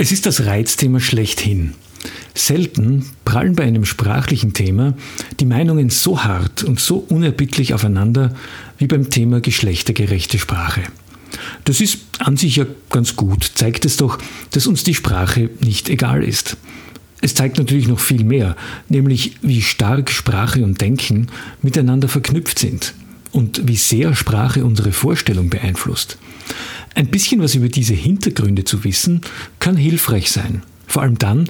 Es ist das Reizthema schlechthin. Selten prallen bei einem sprachlichen Thema die Meinungen so hart und so unerbittlich aufeinander wie beim Thema geschlechtergerechte Sprache. Das ist an sich ja ganz gut, zeigt es doch, dass uns die Sprache nicht egal ist. Es zeigt natürlich noch viel mehr, nämlich wie stark Sprache und Denken miteinander verknüpft sind und wie sehr Sprache unsere Vorstellung beeinflusst. Ein bisschen was über diese Hintergründe zu wissen, kann hilfreich sein. Vor allem dann,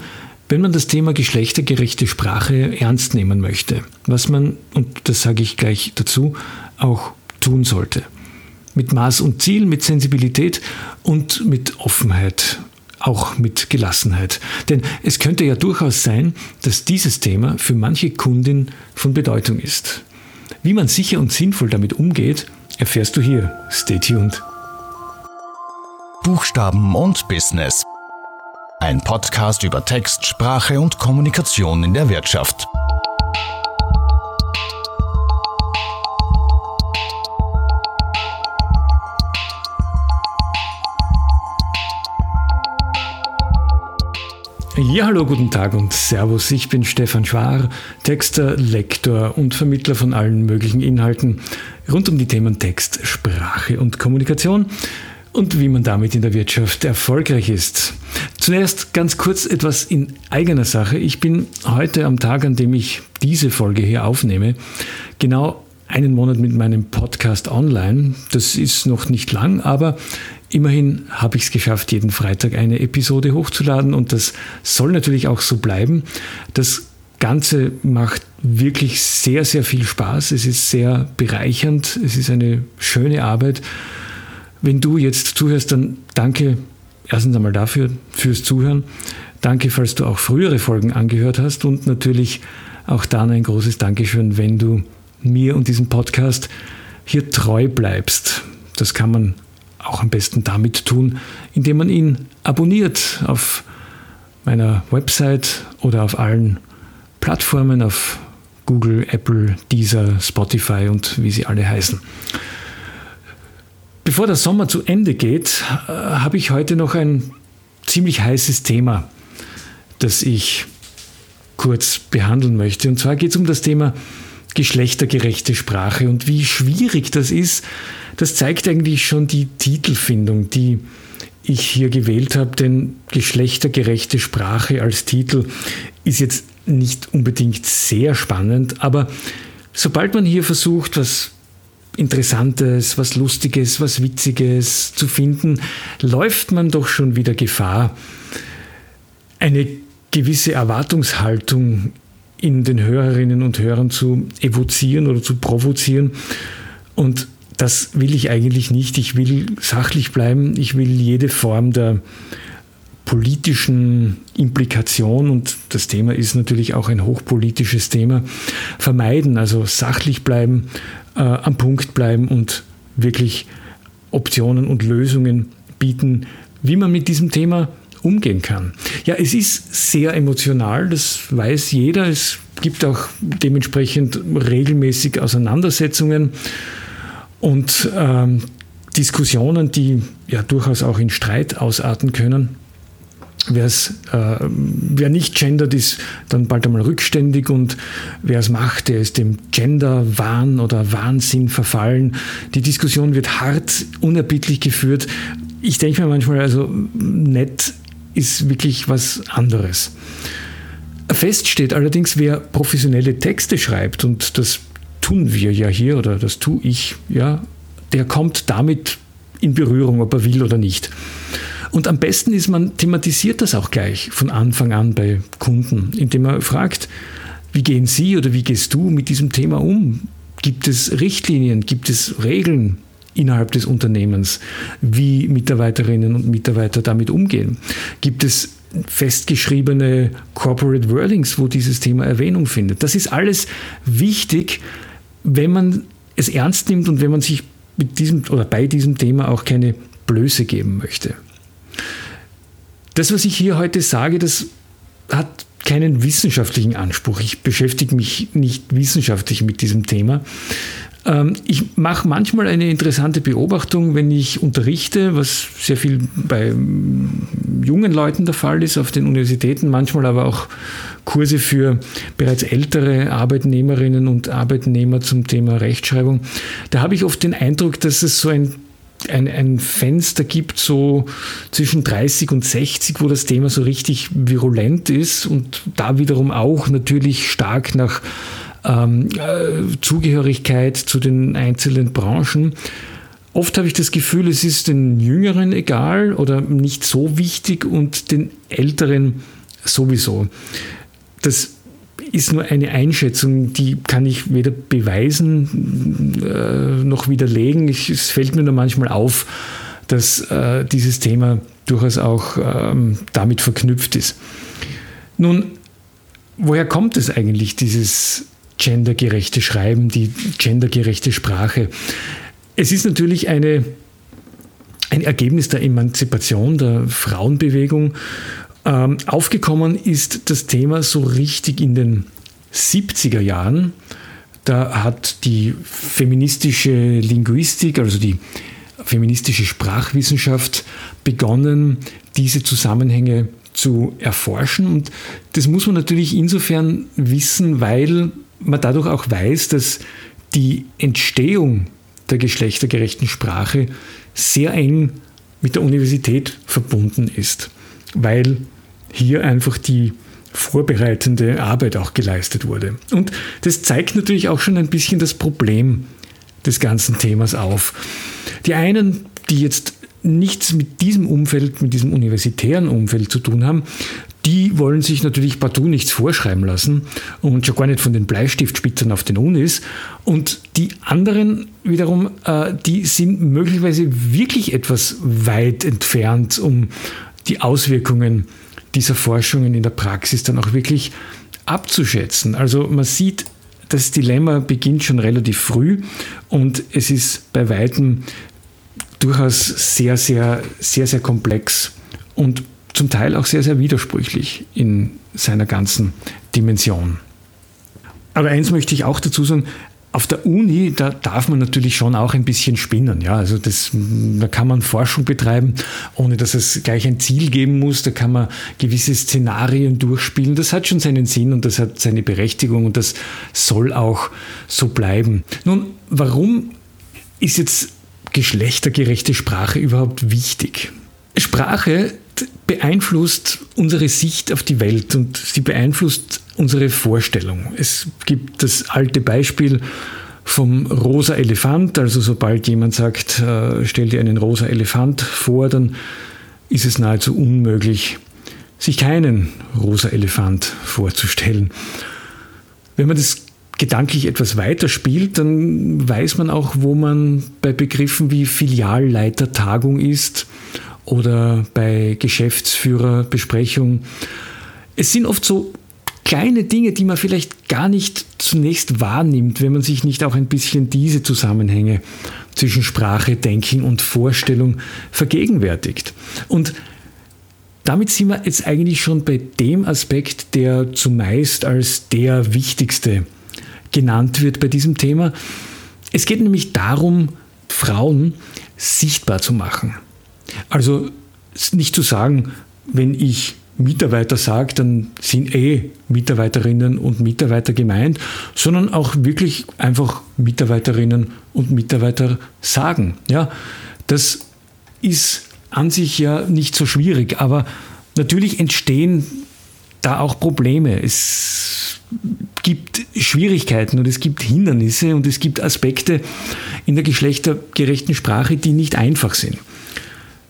wenn man das Thema geschlechtergerechte Sprache ernst nehmen möchte, was man, und das sage ich gleich dazu, auch tun sollte. Mit Maß und Ziel, mit Sensibilität und mit Offenheit, auch mit Gelassenheit. Denn es könnte ja durchaus sein, dass dieses Thema für manche Kundin von Bedeutung ist. Wie man sicher und sinnvoll damit umgeht, erfährst du hier. Stay tuned. Buchstaben und Business. Ein Podcast über Text, Sprache und Kommunikation in der Wirtschaft. Ja, hallo, guten Tag und Servus. Ich bin Stefan Schwar, Texter, Lektor und Vermittler von allen möglichen Inhalten rund um die Themen Text, Sprache und Kommunikation und wie man damit in der Wirtschaft erfolgreich ist. Zunächst ganz kurz etwas in eigener Sache. Ich bin heute am Tag, an dem ich diese Folge hier aufnehme, genau einen Monat mit meinem Podcast online. Das ist noch nicht lang, aber immerhin habe ich es geschafft, jeden Freitag eine Episode hochzuladen und das soll natürlich auch so bleiben. Das Ganze macht wirklich sehr, sehr viel Spaß. Es ist sehr bereichernd. Es ist eine schöne Arbeit. Wenn du jetzt zuhörst, dann danke erstens einmal dafür, fürs Zuhören. Danke, falls du auch frühere Folgen angehört hast und natürlich auch dann ein großes Dankeschön, wenn du mir und diesem Podcast hier treu bleibst. Das kann man auch am besten damit tun, indem man ihn abonniert auf meiner Website oder auf allen Plattformen, auf Google, Apple, Deezer, Spotify und wie sie alle heißen. Bevor der Sommer zu Ende geht, äh, habe ich heute noch ein ziemlich heißes Thema, das ich kurz behandeln möchte. Und zwar geht es um das Thema geschlechtergerechte Sprache und wie schwierig das ist. Das zeigt eigentlich schon die Titelfindung, die ich hier gewählt habe, denn geschlechtergerechte Sprache als Titel ist jetzt nicht unbedingt sehr spannend, aber sobald man hier versucht, was Interessantes, was Lustiges, was Witziges zu finden, läuft man doch schon wieder Gefahr, eine gewisse Erwartungshaltung in den Hörerinnen und Hörern zu evozieren oder zu provozieren. Und das will ich eigentlich nicht. Ich will sachlich bleiben. Ich will jede Form der politischen Implikation, und das Thema ist natürlich auch ein hochpolitisches Thema, vermeiden. Also sachlich bleiben, äh, am Punkt bleiben und wirklich Optionen und Lösungen bieten, wie man mit diesem Thema umgehen kann. Ja, es ist sehr emotional, das weiß jeder. Es gibt auch dementsprechend regelmäßig Auseinandersetzungen und ähm, Diskussionen, die ja durchaus auch in Streit ausarten können. Äh, wer nicht gendert, ist dann bald einmal rückständig und wer es macht, der ist dem Gender-Wahn oder Wahnsinn verfallen. Die Diskussion wird hart, unerbittlich geführt. Ich denke mir manchmal, also nett ist wirklich was anderes. Fest steht allerdings, wer professionelle Texte schreibt, und das tun wir ja hier oder das tue ich, ja, der kommt damit in Berührung, ob er will oder nicht. Und am besten ist, man thematisiert das auch gleich von Anfang an bei Kunden, indem man fragt, wie gehen Sie oder wie gehst du mit diesem Thema um? Gibt es Richtlinien, gibt es Regeln innerhalb des Unternehmens, wie Mitarbeiterinnen und Mitarbeiter damit umgehen? Gibt es festgeschriebene Corporate Wordings, wo dieses Thema Erwähnung findet? Das ist alles wichtig, wenn man es ernst nimmt und wenn man sich mit diesem oder bei diesem Thema auch keine Blöße geben möchte. Das, was ich hier heute sage, das hat keinen wissenschaftlichen Anspruch. Ich beschäftige mich nicht wissenschaftlich mit diesem Thema. Ähm, ich mache manchmal eine interessante Beobachtung, wenn ich unterrichte, was sehr viel bei mm, jungen Leuten der Fall ist, auf den Universitäten, manchmal aber auch Kurse für bereits ältere Arbeitnehmerinnen und Arbeitnehmer zum Thema Rechtschreibung. Da habe ich oft den Eindruck, dass es so ein ein, ein Fenster gibt, so zwischen 30 und 60, wo das Thema so richtig virulent ist und da wiederum auch natürlich stark nach ähm, äh, Zugehörigkeit zu den einzelnen Branchen. Oft habe ich das Gefühl, es ist den Jüngeren egal oder nicht so wichtig und den Älteren sowieso. Das ist nur eine Einschätzung, die kann ich weder beweisen äh, noch widerlegen. Ich, es fällt mir nur manchmal auf, dass äh, dieses Thema durchaus auch ähm, damit verknüpft ist. Nun, woher kommt es eigentlich, dieses gendergerechte Schreiben, die gendergerechte Sprache. Es ist natürlich eine, ein Ergebnis der Emanzipation der Frauenbewegung. Ähm, aufgekommen ist das Thema so richtig in den 70er Jahren. Da hat die feministische Linguistik, also die feministische Sprachwissenschaft, begonnen, diese Zusammenhänge zu erforschen. Und das muss man natürlich insofern wissen, weil man dadurch auch weiß, dass die Entstehung der geschlechtergerechten Sprache sehr eng mit der Universität verbunden ist, weil hier einfach die vorbereitende Arbeit auch geleistet wurde. Und das zeigt natürlich auch schon ein bisschen das Problem des ganzen Themas auf. Die einen, die jetzt nichts mit diesem Umfeld, mit diesem universitären Umfeld zu tun haben, die wollen sich natürlich partout nichts vorschreiben lassen und schon gar nicht von den Bleistiftspitzern auf den Unis. Und die anderen wiederum, äh, die sind möglicherweise wirklich etwas weit entfernt, um die Auswirkungen dieser Forschungen in der Praxis dann auch wirklich abzuschätzen. Also man sieht, das Dilemma beginnt schon relativ früh und es ist bei weitem durchaus sehr, sehr, sehr, sehr komplex und zum Teil auch sehr, sehr widersprüchlich in seiner ganzen Dimension. Aber eins möchte ich auch dazu sagen, auf der Uni, da darf man natürlich schon auch ein bisschen spinnen. Ja, also das, da kann man Forschung betreiben, ohne dass es gleich ein Ziel geben muss. Da kann man gewisse Szenarien durchspielen. Das hat schon seinen Sinn und das hat seine Berechtigung und das soll auch so bleiben. Nun, warum ist jetzt geschlechtergerechte Sprache überhaupt wichtig? Sprache beeinflusst unsere Sicht auf die Welt und sie beeinflusst unsere Vorstellung. Es gibt das alte Beispiel vom rosa Elefant, also sobald jemand sagt, äh, stell dir einen rosa Elefant vor, dann ist es nahezu unmöglich, sich keinen rosa Elefant vorzustellen. Wenn man das gedanklich etwas weiter spielt, dann weiß man auch, wo man bei Begriffen wie Filialleitertagung ist oder bei Geschäftsführerbesprechungen. Es sind oft so kleine Dinge, die man vielleicht gar nicht zunächst wahrnimmt, wenn man sich nicht auch ein bisschen diese Zusammenhänge zwischen Sprache, Denken und Vorstellung vergegenwärtigt. Und damit sind wir jetzt eigentlich schon bei dem Aspekt, der zumeist als der wichtigste genannt wird bei diesem Thema. Es geht nämlich darum, Frauen sichtbar zu machen. Also nicht zu sagen, wenn ich Mitarbeiter sage, dann sind eh Mitarbeiterinnen und Mitarbeiter gemeint, sondern auch wirklich einfach Mitarbeiterinnen und Mitarbeiter sagen. Ja, das ist an sich ja nicht so schwierig, aber natürlich entstehen da auch Probleme. Es gibt Schwierigkeiten und es gibt Hindernisse und es gibt Aspekte in der geschlechtergerechten Sprache, die nicht einfach sind.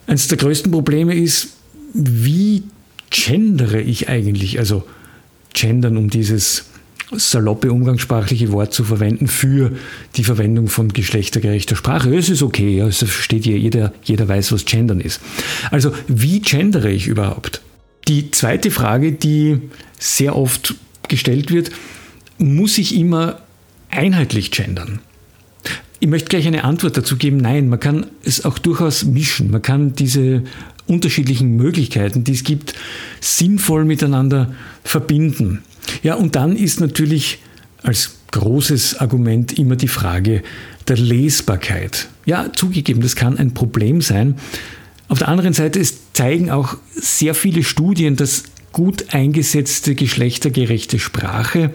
Eines der größten Probleme ist, wie gendere ich eigentlich? Also gendern, um dieses saloppe umgangssprachliche Wort zu verwenden für die Verwendung von geschlechtergerechter Sprache. Es ist okay, ja, es versteht jeder, jeder weiß, was gendern ist. Also wie gendere ich überhaupt? Die zweite Frage, die sehr oft gestellt wird, muss ich immer einheitlich gendern? Ich möchte gleich eine Antwort dazu geben. Nein, man kann es auch durchaus mischen. Man kann diese unterschiedlichen Möglichkeiten, die es gibt, sinnvoll miteinander verbinden. Ja, und dann ist natürlich als großes Argument immer die Frage der Lesbarkeit. Ja, zugegeben, das kann ein Problem sein. Auf der anderen Seite es zeigen auch sehr viele Studien, dass gut eingesetzte geschlechtergerechte Sprache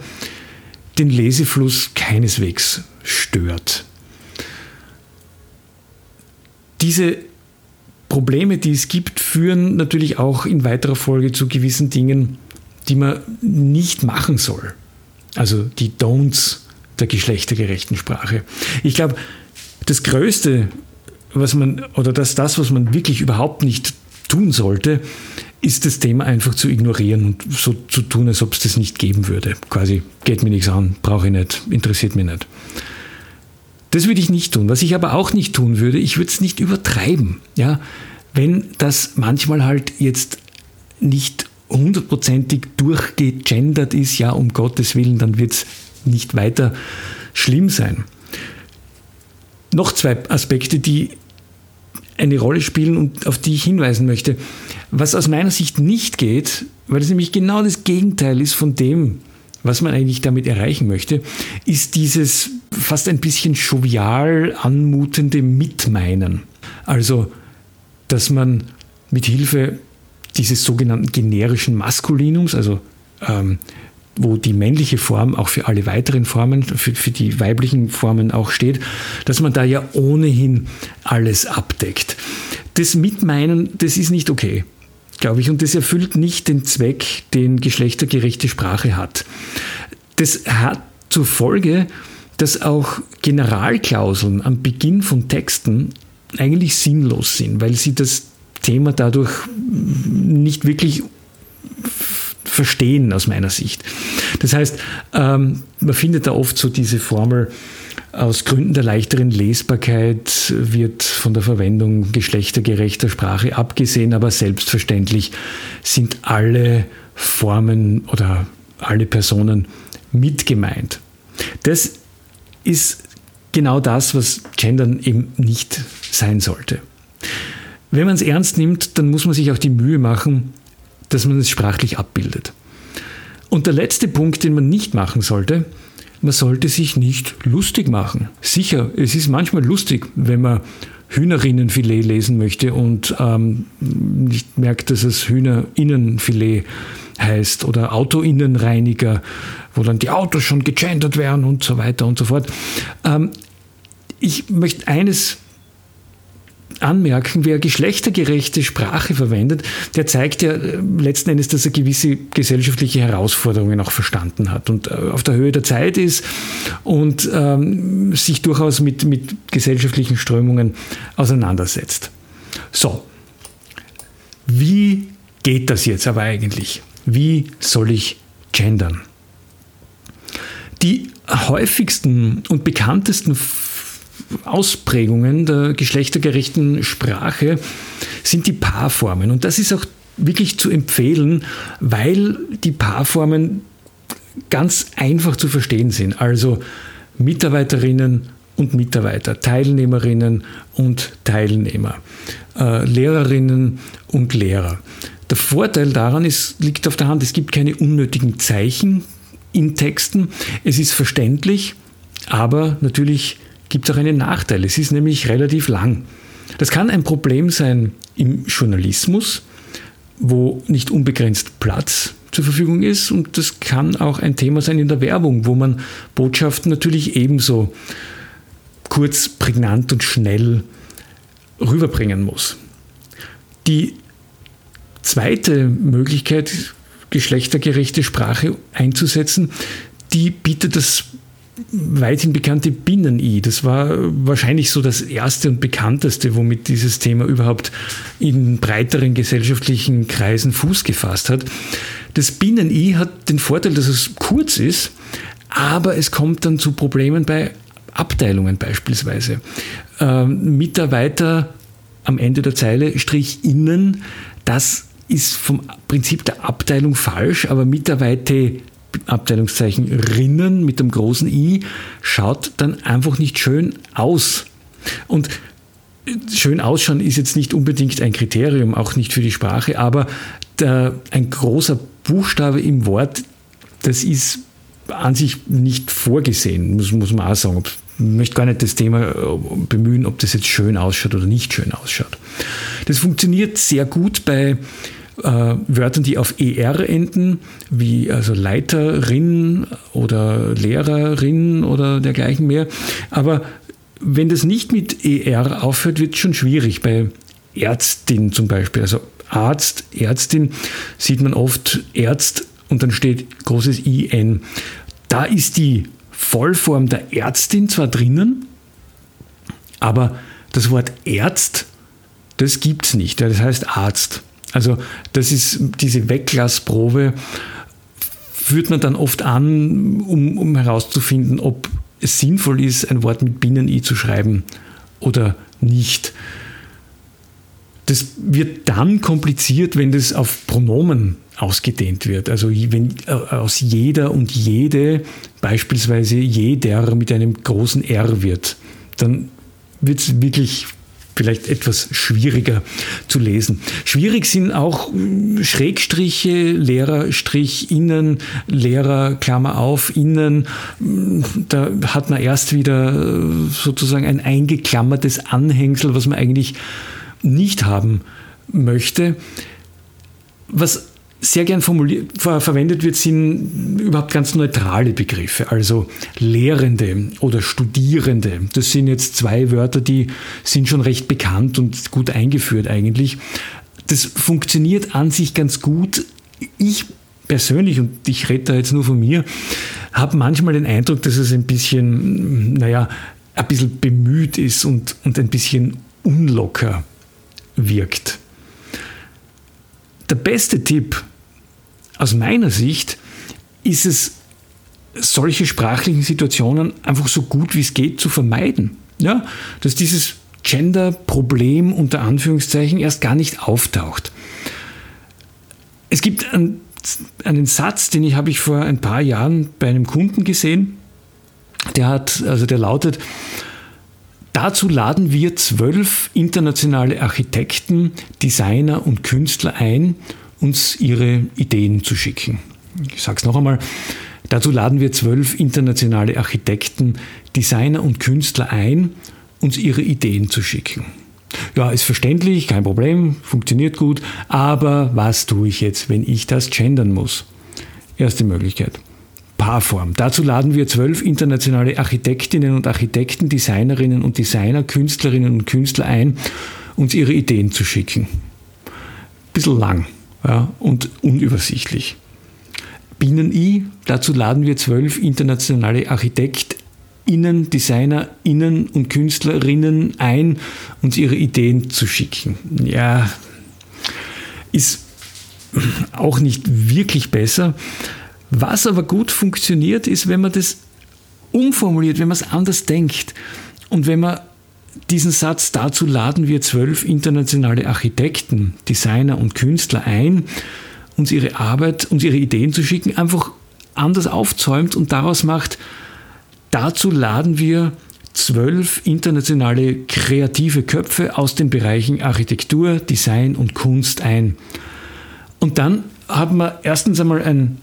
den Lesefluss keineswegs stört. Diese Probleme, die es gibt, führen natürlich auch in weiterer Folge zu gewissen Dingen, die man nicht machen soll. Also die Don'ts der geschlechtergerechten Sprache. Ich glaube, das Größte, was man, oder das, das, was man wirklich überhaupt nicht tun sollte, ist das Thema einfach zu ignorieren und so zu tun, als ob es das nicht geben würde. Quasi, geht mir nichts an, brauche ich nicht, interessiert mich nicht. Das würde ich nicht tun. Was ich aber auch nicht tun würde, ich würde es nicht übertreiben. Ja? Wenn das manchmal halt jetzt nicht hundertprozentig durchgegendert ist, ja, um Gottes Willen, dann wird es nicht weiter schlimm sein. Noch zwei Aspekte, die eine Rolle spielen und auf die ich hinweisen möchte. Was aus meiner Sicht nicht geht, weil es nämlich genau das Gegenteil ist von dem, was man eigentlich damit erreichen möchte, ist dieses fast ein bisschen jovial anmutende Mitmeinen. Also, dass man mit Hilfe dieses sogenannten generischen Maskulinums, also ähm, wo die männliche Form auch für alle weiteren Formen, für, für die weiblichen Formen auch steht, dass man da ja ohnehin alles abdeckt. Das Mitmeinen, das ist nicht okay, glaube ich, und das erfüllt nicht den Zweck, den geschlechtergerechte Sprache hat. Das hat zur Folge, dass auch Generalklauseln am Beginn von Texten eigentlich sinnlos sind, weil sie das Thema dadurch nicht wirklich verstehen aus meiner Sicht. Das heißt, ähm, man findet da oft so diese Formel, aus Gründen der leichteren Lesbarkeit wird von der Verwendung geschlechtergerechter Sprache abgesehen, aber selbstverständlich sind alle Formen oder alle Personen mit gemeint. Das ist genau das, was Gendern eben nicht sein sollte. Wenn man es ernst nimmt, dann muss man sich auch die Mühe machen, dass man es sprachlich abbildet. Und der letzte Punkt, den man nicht machen sollte, man sollte sich nicht lustig machen. Sicher, es ist manchmal lustig, wenn man Hühnerinnenfilet lesen möchte und ähm, nicht merkt, dass es Hühnerinnenfilet heißt oder Autoinnenreiniger, wo dann die Autos schon gegendert werden und so weiter und so fort. Ähm, ich möchte eines anmerken, wer geschlechtergerechte Sprache verwendet, der zeigt ja äh, letzten Endes, dass er gewisse gesellschaftliche Herausforderungen auch verstanden hat und äh, auf der Höhe der Zeit ist und ähm, sich durchaus mit, mit gesellschaftlichen Strömungen auseinandersetzt. So, wie geht das jetzt aber eigentlich? Wie soll ich gendern? Die häufigsten und bekanntesten Ausprägungen der geschlechtergerechten Sprache sind die Paarformen. Und das ist auch wirklich zu empfehlen, weil die Paarformen ganz einfach zu verstehen sind. Also Mitarbeiterinnen und Mitarbeiter, Teilnehmerinnen und Teilnehmer, äh, Lehrerinnen und Lehrer. Der Vorteil daran ist, liegt auf der Hand, es gibt keine unnötigen Zeichen in Texten. Es ist verständlich, aber natürlich gibt es auch einen Nachteil. Es ist nämlich relativ lang. Das kann ein Problem sein im Journalismus, wo nicht unbegrenzt Platz zur Verfügung ist. Und das kann auch ein Thema sein in der Werbung, wo man Botschaften natürlich ebenso kurz, prägnant und schnell rüberbringen muss. Die zweite Möglichkeit, geschlechtergerechte Sprache einzusetzen, die bietet das weithin bekannte Binnen-I. Das war wahrscheinlich so das erste und bekannteste, womit dieses Thema überhaupt in breiteren gesellschaftlichen Kreisen Fuß gefasst hat. Das Binnen-I hat den Vorteil, dass es kurz ist, aber es kommt dann zu Problemen bei Abteilungen beispielsweise. Ähm, Mitarbeiter am Ende der Zeile Strich innen, das ist vom Prinzip der Abteilung falsch, aber Mitarbeiter Abteilungszeichen Rinnen mit dem großen I schaut dann einfach nicht schön aus. Und schön ausschauen ist jetzt nicht unbedingt ein Kriterium, auch nicht für die Sprache, aber der, ein großer Buchstabe im Wort, das ist an sich nicht vorgesehen, muss, muss man auch sagen. Ich möchte gar nicht das Thema äh, bemühen, ob das jetzt schön ausschaut oder nicht schön ausschaut. Das funktioniert sehr gut bei äh, Wörtern, die auf ER enden, wie also Leiterin oder Lehrerin oder dergleichen mehr. Aber wenn das nicht mit ER aufhört, wird es schon schwierig. Bei Ärztin zum Beispiel, also Arzt, Ärztin, sieht man oft Ärzt und dann steht großes IN. Da ist die Vollform der Ärztin zwar drinnen, aber das Wort Ärzt, das gibt es nicht. Das heißt Arzt. Also das ist diese Weglassprobe, führt man dann oft an, um, um herauszufinden, ob es sinnvoll ist, ein Wort mit Binnen-I zu schreiben oder nicht. Das wird dann kompliziert, wenn das auf Pronomen ausgedehnt wird. Also wenn äh, aus jeder und jede beispielsweise jeder mit einem großen R wird, dann wird es wirklich vielleicht etwas schwieriger zu lesen. Schwierig sind auch Schrägstriche, Lehrerstrich innen, Lehrer, Klammer auf, innen. Da hat man erst wieder sozusagen ein eingeklammertes Anhängsel, was man eigentlich nicht haben möchte. Was sehr gern ver verwendet wird, sind überhaupt ganz neutrale Begriffe, also Lehrende oder Studierende. Das sind jetzt zwei Wörter, die sind schon recht bekannt und gut eingeführt eigentlich. Das funktioniert an sich ganz gut. Ich persönlich, und ich rede da jetzt nur von mir, habe manchmal den Eindruck, dass es ein bisschen, naja, ein bisschen bemüht ist und, und ein bisschen unlocker wirkt. Der beste Tipp aus meiner Sicht ist es, solche sprachlichen Situationen einfach so gut wie es geht zu vermeiden. Ja? Dass dieses Gender-Problem unter Anführungszeichen erst gar nicht auftaucht. Es gibt einen, einen Satz, den ich habe ich vor ein paar Jahren bei einem Kunden gesehen. Der hat, also der lautet, Dazu laden wir zwölf internationale Architekten, Designer und Künstler ein, uns ihre Ideen zu schicken. Ich sage es noch einmal. Dazu laden wir zwölf internationale Architekten, Designer und Künstler ein, uns ihre Ideen zu schicken. Ja, ist verständlich, kein Problem, funktioniert gut, aber was tue ich jetzt, wenn ich das gendern muss? Erste Möglichkeit. Paarform. Dazu laden wir zwölf internationale Architektinnen und Architekten, Designerinnen und Designer, Künstlerinnen und Künstler ein, uns ihre Ideen zu schicken. Bisschen lang ja, und unübersichtlich. Binnen-I, dazu laden wir zwölf internationale ArchitektInnen, DesignerInnen und KünstlerInnen ein, uns ihre Ideen zu schicken. Ja, ist auch nicht wirklich besser. Was aber gut funktioniert, ist, wenn man das umformuliert, wenn man es anders denkt und wenn man diesen Satz, dazu laden wir zwölf internationale Architekten, Designer und Künstler ein, uns ihre Arbeit, uns ihre Ideen zu schicken, einfach anders aufzäumt und daraus macht, dazu laden wir zwölf internationale kreative Köpfe aus den Bereichen Architektur, Design und Kunst ein. Und dann haben wir erstens einmal ein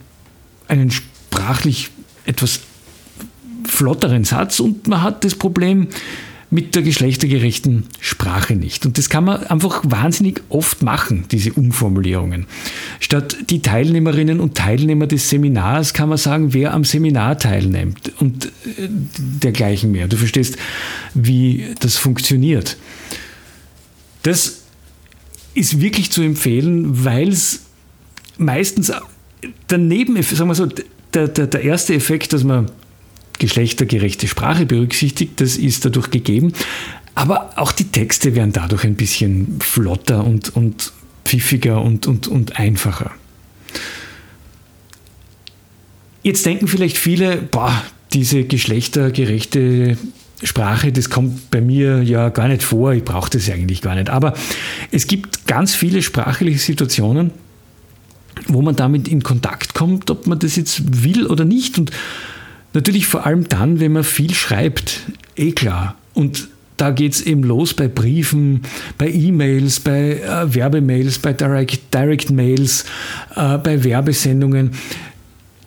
einen sprachlich etwas flotteren Satz und man hat das Problem mit der geschlechtergerechten Sprache nicht. Und das kann man einfach wahnsinnig oft machen, diese Umformulierungen. Statt die Teilnehmerinnen und Teilnehmer des Seminars kann man sagen, wer am Seminar teilnimmt und äh, dergleichen mehr. Du verstehst, wie das funktioniert. Das ist wirklich zu empfehlen, weil es meistens daneben, sagen wir so, der, der, der erste Effekt, dass man geschlechtergerechte Sprache berücksichtigt, das ist dadurch gegeben. Aber auch die Texte werden dadurch ein bisschen flotter und, und pfiffiger und, und, und einfacher. Jetzt denken vielleicht viele, boah, diese geschlechtergerechte Sprache, das kommt bei mir ja gar nicht vor, ich brauche das eigentlich gar nicht. Aber es gibt ganz viele sprachliche Situationen, wo man damit in Kontakt kommt, ob man das jetzt will oder nicht. Und natürlich vor allem dann, wenn man viel schreibt, eh klar. Und da geht es eben los bei Briefen, bei E-Mails, bei äh, Werbemails, bei Direct, Direct Mails, äh, bei Werbesendungen.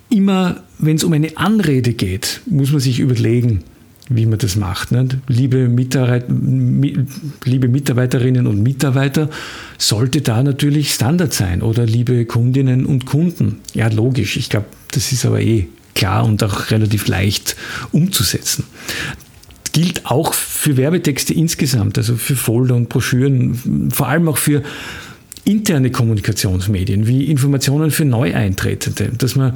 immer, wenn es um eine Anrede geht, muss man sich überlegen, wie man das macht. Nicht? Liebe, Mitarbeiter, liebe Mitarbeiterinnen und Mitarbeiter, sollte da natürlich Standard sein. Oder liebe Kundinnen und Kunden. Ja, logisch. Ich glaube, das ist aber eh klar und auch relativ leicht umzusetzen. Gilt auch für Werbetexte insgesamt, also für Folder und Broschüren, vor allem auch für interne Kommunikationsmedien wie Informationen für Neueintretende, dass man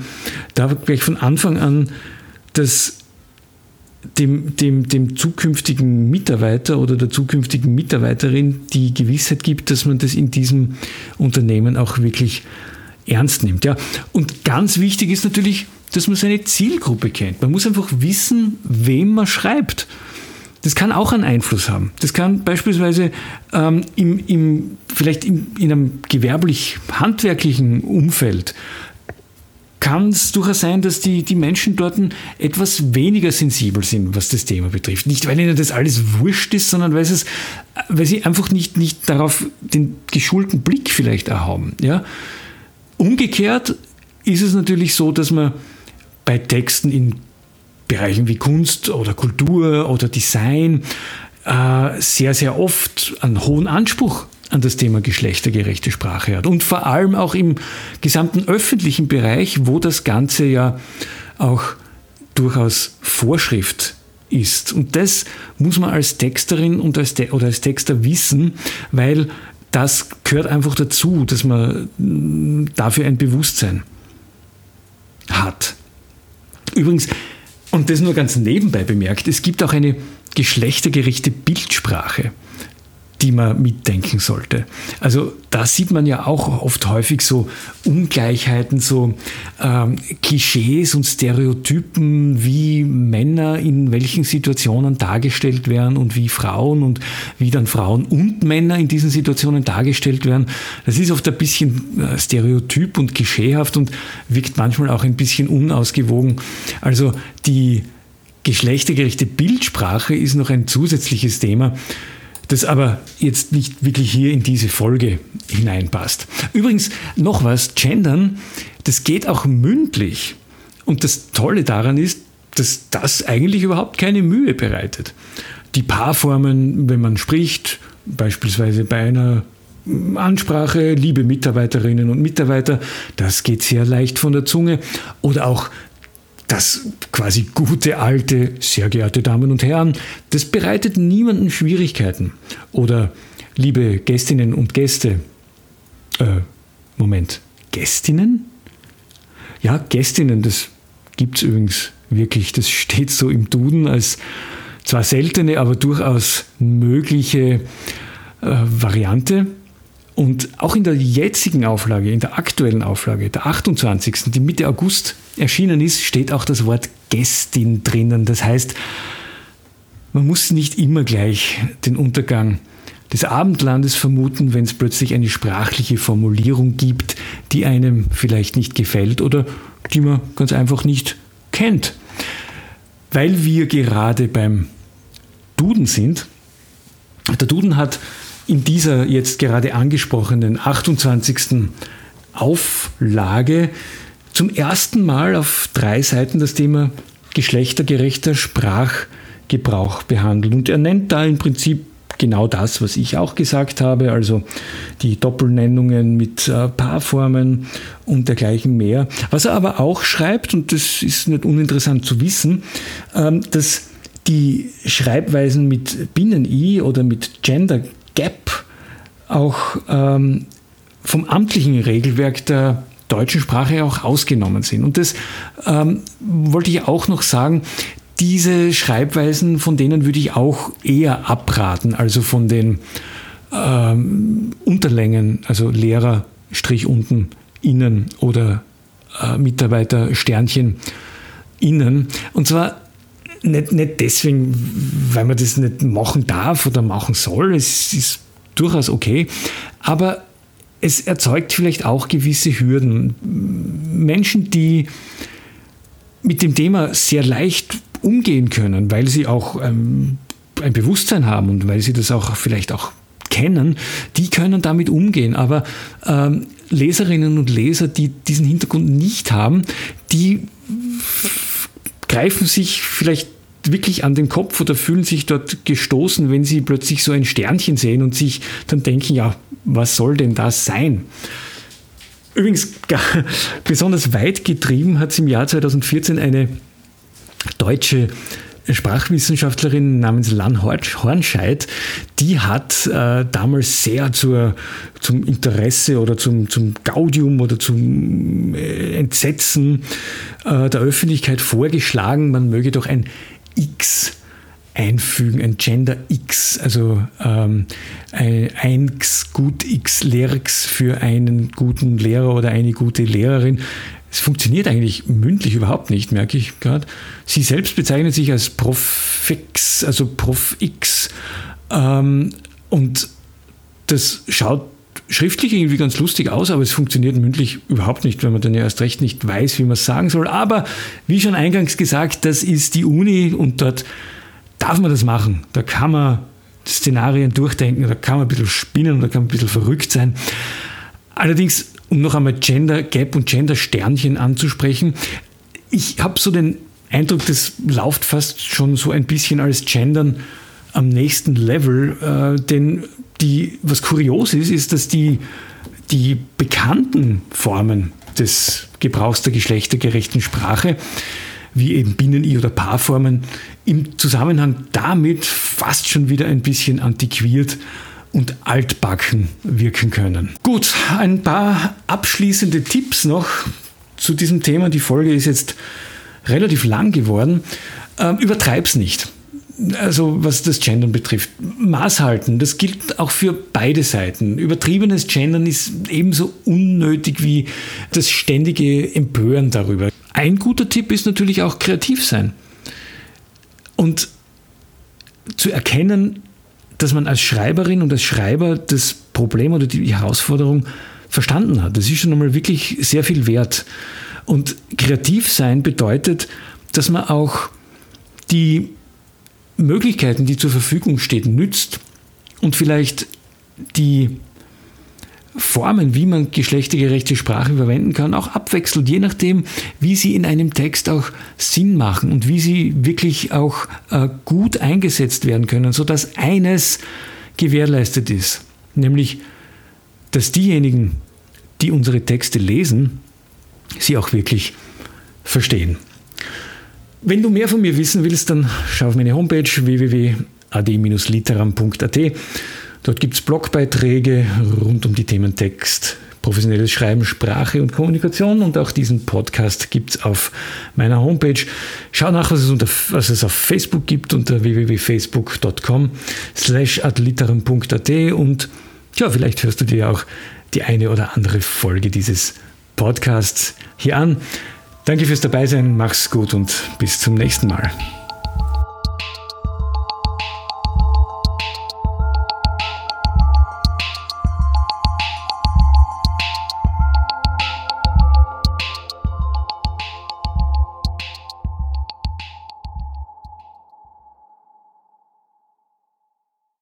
da gleich von Anfang an das dem, dem, dem zukünftigen Mitarbeiter oder der zukünftigen Mitarbeiterin die Gewissheit gibt, dass man das in diesem Unternehmen auch wirklich ernst nimmt. Ja. Und ganz wichtig ist natürlich, dass man seine Zielgruppe kennt. Man muss einfach wissen, wem man schreibt. Das kann auch einen Einfluss haben. Das kann beispielsweise ähm, im, im, vielleicht in, in einem gewerblich-handwerklichen Umfeld kann es durchaus sein, dass die, die Menschen dort etwas weniger sensibel sind, was das Thema betrifft. Nicht, weil ihnen das alles wurscht ist, sondern weil, es, weil sie einfach nicht, nicht darauf den geschulten Blick vielleicht erhaben. Ja? Umgekehrt ist es natürlich so, dass man bei Texten in Bereichen wie Kunst oder Kultur oder Design äh, sehr, sehr oft einen hohen Anspruch an das Thema geschlechtergerechte Sprache hat. Und vor allem auch im gesamten öffentlichen Bereich, wo das Ganze ja auch durchaus Vorschrift ist. Und das muss man als Texterin und als oder als Texter wissen, weil das gehört einfach dazu, dass man mm, dafür ein Bewusstsein hat. Übrigens, und das nur ganz nebenbei bemerkt, es gibt auch eine geschlechtergerechte Bildsprache die man mitdenken sollte. Also da sieht man ja auch oft häufig so Ungleichheiten, so ähm, Klischees und Stereotypen, wie Männer in welchen Situationen dargestellt werden und wie Frauen und wie dann Frauen und Männer in diesen Situationen dargestellt werden. Das ist oft ein bisschen äh, stereotyp und klischeehaft und wirkt manchmal auch ein bisschen unausgewogen. Also die geschlechtergerechte Bildsprache ist noch ein zusätzliches Thema das aber jetzt nicht wirklich hier in diese Folge hineinpasst. Übrigens noch was, Gendern, das geht auch mündlich. Und das Tolle daran ist, dass das eigentlich überhaupt keine Mühe bereitet. Die Paarformen, wenn man spricht, beispielsweise bei einer Ansprache, liebe Mitarbeiterinnen und Mitarbeiter, das geht sehr leicht von der Zunge. Oder auch das quasi gute alte, sehr geehrte Damen und Herren, das bereitet niemanden Schwierigkeiten. Oder liebe Gästinnen und Gäste, äh, Moment, Gästinnen? Ja, Gästinnen, das gibt es übrigens wirklich. Das steht so im Duden als zwar seltene, aber durchaus mögliche äh, Variante. Und auch in der jetzigen Auflage, in der aktuellen Auflage, der 28., die Mitte August erschienen ist, steht auch das Wort Gästin drinnen. Das heißt, man muss nicht immer gleich den Untergang des Abendlandes vermuten, wenn es plötzlich eine sprachliche Formulierung gibt, die einem vielleicht nicht gefällt oder die man ganz einfach nicht kennt. Weil wir gerade beim Duden sind, der Duden hat in dieser jetzt gerade angesprochenen 28. Auflage zum ersten Mal auf drei Seiten das Thema geschlechtergerechter Sprachgebrauch behandelt. Und er nennt da im Prinzip genau das, was ich auch gesagt habe, also die Doppelnennungen mit äh, Paarformen und dergleichen mehr. Was er aber auch schreibt, und das ist nicht uninteressant zu wissen, ähm, dass die Schreibweisen mit Binnen-I oder mit Gender Gap auch ähm, vom amtlichen Regelwerk der deutschen Sprache auch ausgenommen sind. Und das ähm, wollte ich auch noch sagen. Diese Schreibweisen, von denen würde ich auch eher abraten, also von den ähm, Unterlängen, also Lehrer, Strich unten, innen oder äh, Mitarbeiter, Sternchen, innen. Und zwar nicht, nicht deswegen, weil man das nicht machen darf oder machen soll, es ist durchaus okay, aber es erzeugt vielleicht auch gewisse Hürden. Menschen, die mit dem Thema sehr leicht umgehen können, weil sie auch ähm, ein Bewusstsein haben und weil sie das auch vielleicht auch kennen, die können damit umgehen. Aber ähm, Leserinnen und Leser, die diesen Hintergrund nicht haben, die greifen sich vielleicht wirklich an den Kopf oder fühlen sich dort gestoßen, wenn sie plötzlich so ein Sternchen sehen und sich dann denken, ja, was soll denn das sein? Übrigens, besonders weit getrieben hat es im Jahr 2014 eine deutsche Sprachwissenschaftlerin namens Lan Hornscheid, die hat äh, damals sehr zur, zum Interesse oder zum, zum Gaudium oder zum äh, Entsetzen äh, der Öffentlichkeit vorgeschlagen, man möge doch ein X einfügen, ein Gender X, also ähm, ein, ein gut X Lehrx für einen guten Lehrer oder eine gute Lehrerin. Es funktioniert eigentlich mündlich überhaupt nicht, merke ich gerade. Sie selbst bezeichnet sich als Prof X, also Prof X. Ähm, und das schaut schriftlich irgendwie ganz lustig aus, aber es funktioniert mündlich überhaupt nicht, wenn man dann ja erst recht nicht weiß, wie man es sagen soll. Aber wie schon eingangs gesagt, das ist die Uni und dort darf man das machen. Da kann man Szenarien durchdenken, da kann man ein bisschen spinnen, da kann man ein bisschen verrückt sein. Allerdings, um noch einmal Gender Gap und Gender Sternchen anzusprechen, ich habe so den Eindruck, das läuft fast schon so ein bisschen als Gendern am nächsten Level, äh, denn die, was kurios ist, ist, dass die, die bekannten Formen des Gebrauchs der geschlechtergerechten Sprache, wie eben Binnen-I- oder Paarformen, im Zusammenhang damit fast schon wieder ein bisschen antiquiert und altbacken wirken können. Gut, ein paar abschließende Tipps noch zu diesem Thema. Die Folge ist jetzt relativ lang geworden. Ähm, übertreib's nicht also was das Gendern betrifft, Maß halten, das gilt auch für beide Seiten. Übertriebenes Gendern ist ebenso unnötig wie das ständige Empören darüber. Ein guter Tipp ist natürlich auch kreativ sein. Und zu erkennen, dass man als Schreiberin und als Schreiber das Problem oder die Herausforderung verstanden hat. Das ist schon einmal wirklich sehr viel wert. Und kreativ sein bedeutet, dass man auch die Möglichkeiten, die zur Verfügung stehen, nützt und vielleicht die Formen, wie man geschlechtergerechte Sprache verwenden kann, auch abwechselt, je nachdem, wie sie in einem Text auch Sinn machen und wie sie wirklich auch äh, gut eingesetzt werden können, sodass eines gewährleistet ist, nämlich, dass diejenigen, die unsere Texte lesen, sie auch wirklich verstehen. Wenn du mehr von mir wissen willst, dann schau auf meine Homepage www.ad-literam.at. Dort gibt es Blogbeiträge rund um die Themen Text, professionelles Schreiben, Sprache und Kommunikation und auch diesen Podcast gibt es auf meiner Homepage. Schau nach, was es, unter, was es auf Facebook gibt unter www.facebook.com slash adliteram.at und ja, vielleicht hörst du dir auch die eine oder andere Folge dieses Podcasts hier an. Danke fürs Dabeisein, mach's gut und bis zum nächsten Mal.